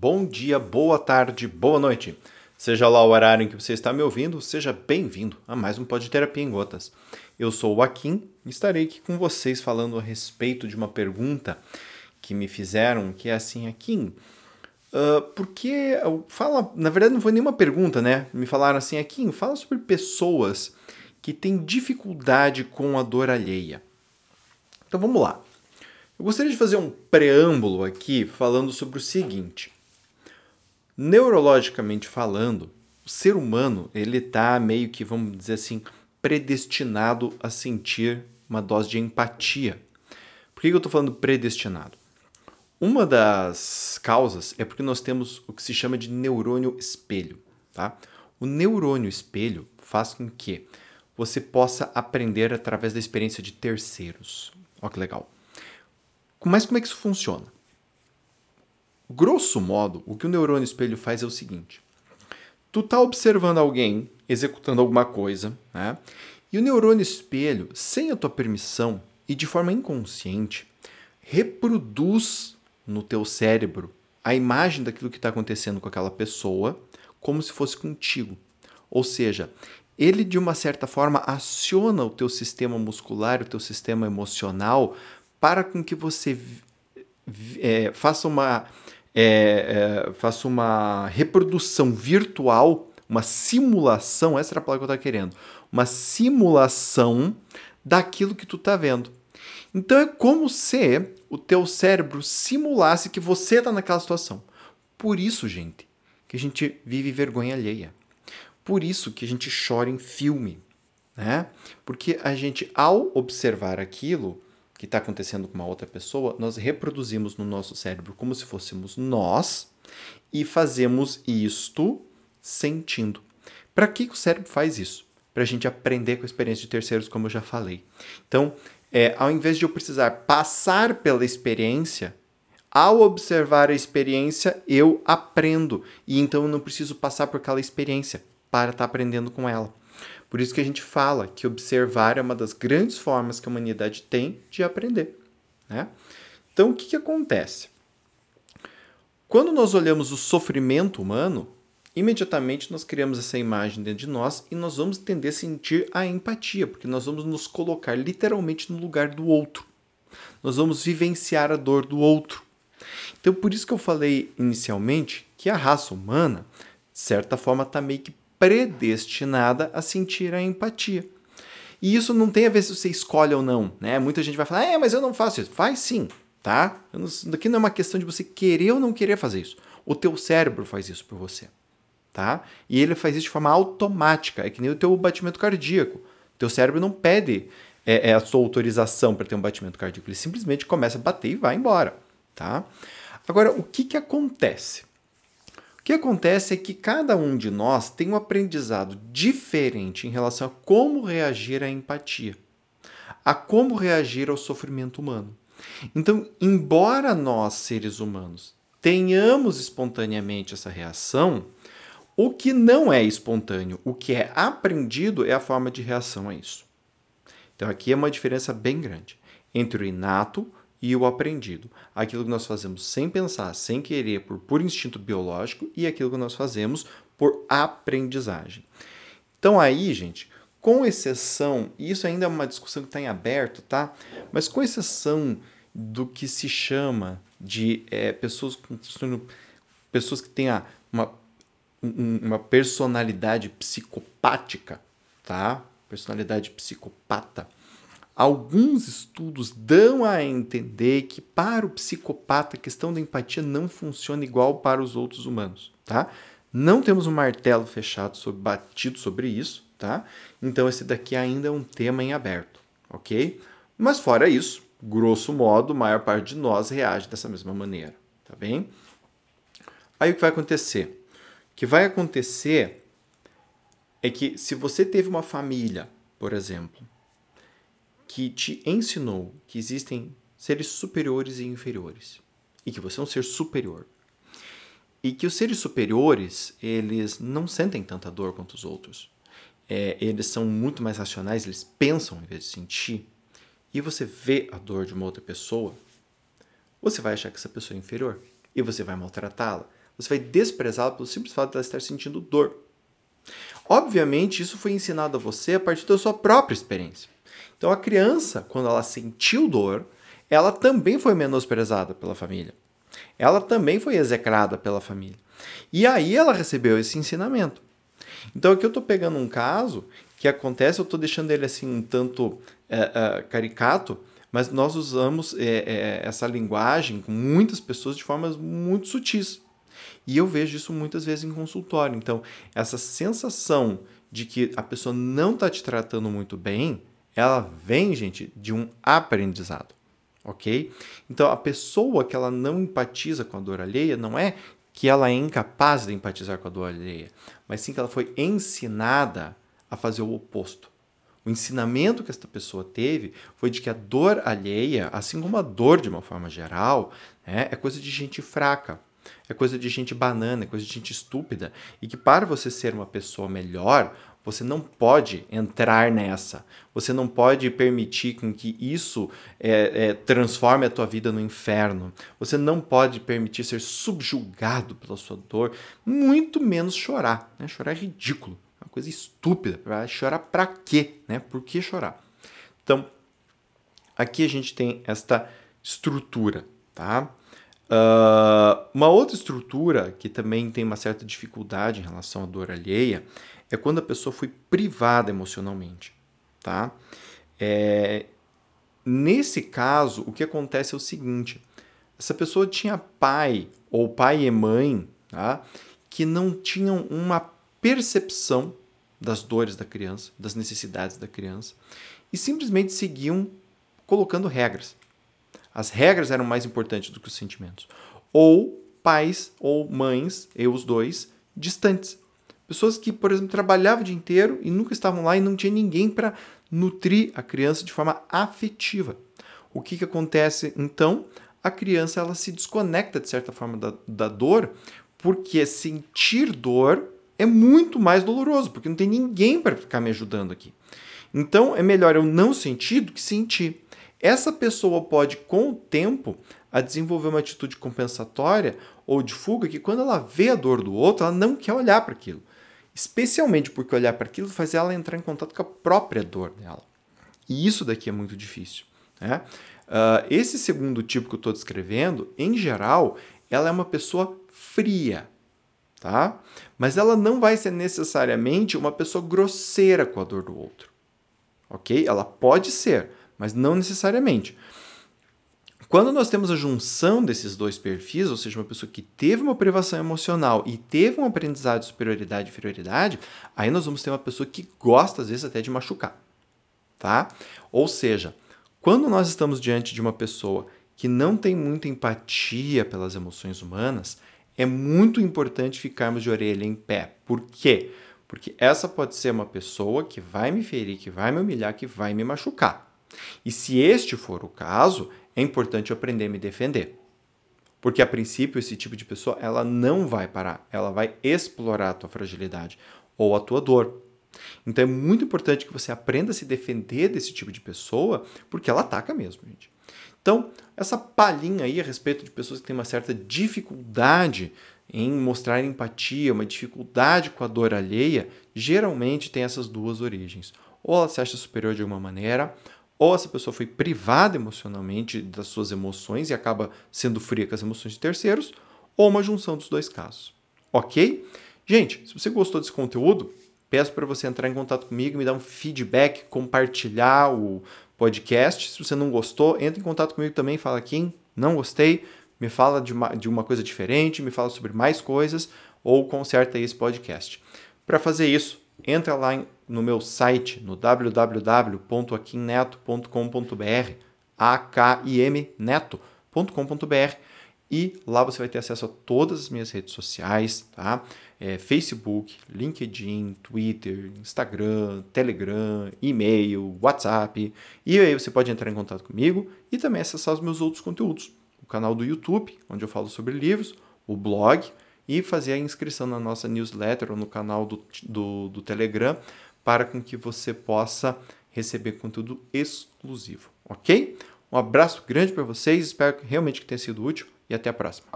bom dia, boa tarde, boa noite. Seja lá o horário em que você está me ouvindo, seja bem-vindo a mais um Pod Terapia em Gotas. Eu sou o Akin e estarei aqui com vocês falando a respeito de uma pergunta que me fizeram, que é assim, Akin, uh, porque fala, na verdade não foi nenhuma pergunta, né? Me falaram assim, Akin, fala sobre pessoas que têm dificuldade com a dor alheia. Então vamos lá. Eu gostaria de fazer um preâmbulo aqui falando sobre o seguinte. Neurologicamente falando, o ser humano ele está meio que, vamos dizer assim, predestinado a sentir uma dose de empatia. Por que eu estou falando predestinado? Uma das causas é porque nós temos o que se chama de neurônio espelho. Tá? O neurônio espelho faz com que você possa aprender através da experiência de terceiros. Olha que legal. Mas como é que isso funciona? Grosso modo, o que o neurônio espelho faz é o seguinte: tu tá observando alguém executando alguma coisa, né? E o neurônio espelho, sem a tua permissão e de forma inconsciente, reproduz no teu cérebro a imagem daquilo que está acontecendo com aquela pessoa como se fosse contigo. Ou seja, ele de uma certa forma aciona o teu sistema muscular, o teu sistema emocional para com que você é, faça, uma, é, é, faça uma reprodução virtual, uma simulação, essa era a palavra que eu estava querendo, uma simulação daquilo que tu está vendo. Então é como se o teu cérebro simulasse que você está naquela situação. Por isso, gente, que a gente vive vergonha alheia. Por isso que a gente chora em filme, né? Porque a gente, ao observar aquilo, que está acontecendo com uma outra pessoa, nós reproduzimos no nosso cérebro como se fôssemos nós e fazemos isto sentindo. Para que, que o cérebro faz isso? Para a gente aprender com a experiência de terceiros, como eu já falei. Então, é, ao invés de eu precisar passar pela experiência, ao observar a experiência, eu aprendo. E então eu não preciso passar por aquela experiência para estar tá aprendendo com ela. Por isso que a gente fala que observar é uma das grandes formas que a humanidade tem de aprender. Né? Então, o que, que acontece? Quando nós olhamos o sofrimento humano, imediatamente nós criamos essa imagem dentro de nós e nós vamos tender a sentir a empatia, porque nós vamos nos colocar literalmente no lugar do outro. Nós vamos vivenciar a dor do outro. Então, por isso que eu falei inicialmente que a raça humana, de certa forma, está meio que predestinada a sentir a empatia. E isso não tem a ver se você escolhe ou não, né? Muita gente vai falar, é, mas eu não faço isso. Faz sim, tá? Não, aqui não é uma questão de você querer ou não querer fazer isso. O teu cérebro faz isso por você, tá? E ele faz isso de forma automática, é que nem o teu batimento cardíaco. O teu cérebro não pede é, é a sua autorização para ter um batimento cardíaco, ele simplesmente começa a bater e vai embora, tá? Agora, o que que acontece? Que acontece é que cada um de nós tem um aprendizado diferente em relação a como reagir à empatia, a como reagir ao sofrimento humano. Então, embora nós, seres humanos, tenhamos espontaneamente essa reação, o que não é espontâneo, o que é aprendido é a forma de reação a isso. Então, aqui é uma diferença bem grande entre o inato e o aprendido. Aquilo que nós fazemos sem pensar, sem querer, por puro instinto biológico, e aquilo que nós fazemos por aprendizagem. Então aí, gente, com exceção, e isso ainda é uma discussão que está em aberto, tá? Mas com exceção do que se chama de é, pessoas com pessoas que têm uma, uma personalidade psicopática, tá? Personalidade psicopata Alguns estudos dão a entender que para o psicopata a questão da empatia não funciona igual para os outros humanos, tá? Não temos um martelo fechado sobre, batido sobre isso, tá? Então esse daqui ainda é um tema em aberto, ok? Mas fora isso, grosso modo, a maior parte de nós reage dessa mesma maneira, tá bem? Aí o que vai acontecer? O que vai acontecer é que se você teve uma família, por exemplo, que te ensinou que existem seres superiores e inferiores e que você é um ser superior. E que os seres superiores, eles não sentem tanta dor quanto os outros. É, eles são muito mais racionais, eles pensam em vez de sentir. E você vê a dor de uma outra pessoa, você vai achar que essa pessoa é inferior e você vai maltratá-la. Você vai desprezá-la pelo simples fato de ela estar sentindo dor. Obviamente, isso foi ensinado a você a partir da sua própria experiência. Então, a criança, quando ela sentiu dor, ela também foi menosprezada pela família. Ela também foi execrada pela família. E aí ela recebeu esse ensinamento. Então aqui eu estou pegando um caso que acontece, eu estou deixando ele assim um tanto é, é, caricato, mas nós usamos é, essa linguagem com muitas pessoas de formas muito sutis. E eu vejo isso muitas vezes em consultório. Então, essa sensação de que a pessoa não está te tratando muito bem, ela vem, gente, de um aprendizado ok? Então, a pessoa que ela não empatiza com a dor alheia não é que ela é incapaz de empatizar com a dor alheia, mas sim que ela foi ensinada a fazer o oposto. O ensinamento que esta pessoa teve foi de que a dor alheia, assim como a dor de uma forma geral, né, é coisa de gente fraca, é coisa de gente banana, é coisa de gente estúpida. E que para você ser uma pessoa melhor, você não pode entrar nessa. Você não pode permitir com que isso é, é, transforme a tua vida no inferno. Você não pode permitir ser subjugado pela sua dor, muito menos chorar. Né? Chorar é ridículo, é uma coisa estúpida. Chorar para quê? Né? Por que chorar? Então, aqui a gente tem esta estrutura, tá? Uh, uma outra estrutura que também tem uma certa dificuldade em relação à dor alheia é quando a pessoa foi privada emocionalmente, tá? É, nesse caso, o que acontece é o seguinte: essa pessoa tinha pai ou pai e mãe, tá? Que não tinham uma percepção das dores da criança, das necessidades da criança, e simplesmente seguiam colocando regras. As regras eram mais importantes do que os sentimentos. Ou pais ou mães, eu os dois, distantes. Pessoas que, por exemplo, trabalhavam o dia inteiro e nunca estavam lá e não tinha ninguém para nutrir a criança de forma afetiva. O que, que acontece então? A criança ela se desconecta de certa forma da, da dor, porque sentir dor é muito mais doloroso, porque não tem ninguém para ficar me ajudando aqui. Então é melhor eu não sentir do que sentir. Essa pessoa pode, com o tempo, a desenvolver uma atitude compensatória ou de fuga que quando ela vê a dor do outro, ela não quer olhar para aquilo. Especialmente porque olhar para aquilo faz ela entrar em contato com a própria dor dela. E isso daqui é muito difícil. Né? Uh, esse segundo tipo que eu estou descrevendo, em geral, ela é uma pessoa fria, tá? Mas ela não vai ser necessariamente uma pessoa grosseira com a dor do outro, ok? Ela pode ser, mas não necessariamente. Quando nós temos a junção desses dois perfis, ou seja, uma pessoa que teve uma privação emocional e teve um aprendizado de superioridade e inferioridade, aí nós vamos ter uma pessoa que gosta, às vezes, até de machucar. Tá? Ou seja, quando nós estamos diante de uma pessoa que não tem muita empatia pelas emoções humanas, é muito importante ficarmos de orelha em pé. Por quê? Porque essa pode ser uma pessoa que vai me ferir, que vai me humilhar, que vai me machucar. E se este for o caso, é importante aprender a me defender. Porque a princípio esse tipo de pessoa ela não vai parar, ela vai explorar a tua fragilidade ou a tua dor. Então é muito importante que você aprenda a se defender desse tipo de pessoa, porque ela ataca mesmo, gente. Então, essa palhinha aí a respeito de pessoas que têm uma certa dificuldade em mostrar empatia, uma dificuldade com a dor alheia, geralmente tem essas duas origens. Ou ela se acha superior de alguma maneira, ou essa pessoa foi privada emocionalmente das suas emoções e acaba sendo fria com as emoções de terceiros, ou uma junção dos dois casos. Ok? Gente, se você gostou desse conteúdo, peço para você entrar em contato comigo, me dar um feedback, compartilhar o podcast. Se você não gostou, entre em contato comigo também, fala aqui, não gostei, me fala de uma, de uma coisa diferente, me fala sobre mais coisas, ou conserta esse podcast. Para fazer isso, entra lá no meu site, no www.aquimneto.com.br, akimneto.com.br e lá você vai ter acesso a todas as minhas redes sociais, tá? É, Facebook, LinkedIn, Twitter, Instagram, Telegram, e-mail, WhatsApp. E aí você pode entrar em contato comigo e também acessar os meus outros conteúdos. O canal do YouTube, onde eu falo sobre livros, o blog e fazer a inscrição na nossa newsletter ou no canal do, do, do Telegram para com que você possa receber conteúdo exclusivo, ok? Um abraço grande para vocês, espero realmente que tenha sido útil e até a próxima.